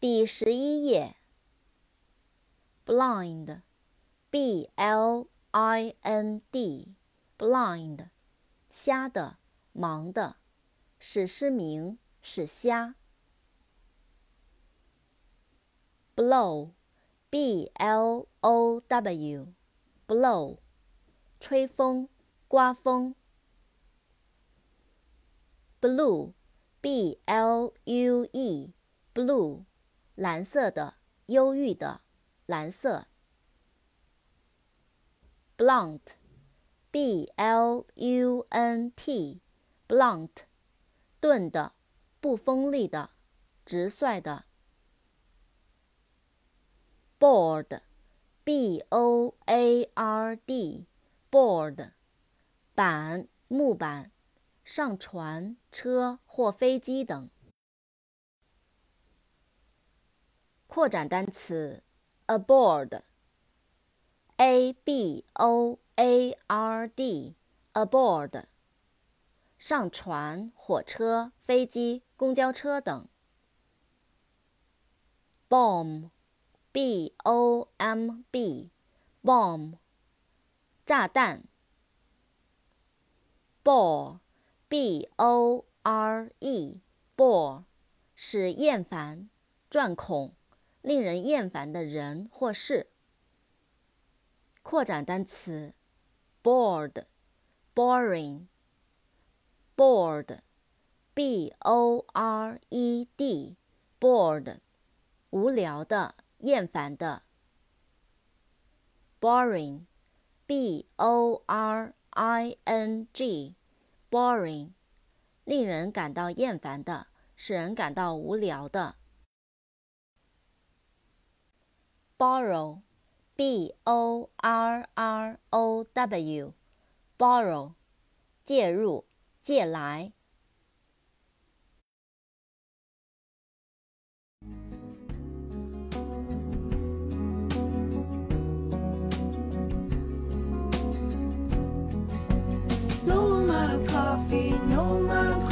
第十一页。blind，b l i n d，blind，瞎的，盲的，使失明，使瞎。blow，b l o w，blow，吹风，刮风。blue，b l u e，blue，蓝色的，忧郁的，蓝色。blunt，b l u n t，blunt，钝的，不锋利的，直率的。board，b o a r d，board，板，木板。上船、车或飞机等。扩展单词：aboard，a b o a r d，aboard，上船、火车、飞机、公交车等。bomb，b o m b，bomb，炸弹。bore。b o r e，bore，使厌烦、钻孔、令人厌烦的人或事。扩展单词：bored，boring，bored，b o r e d，bored，无聊的、厌烦的。boring，b o r i n g。boring，令人感到厌烦的，使人感到无聊的。borrow，b o r r o w，borrow，借入，借来。coffee, no matter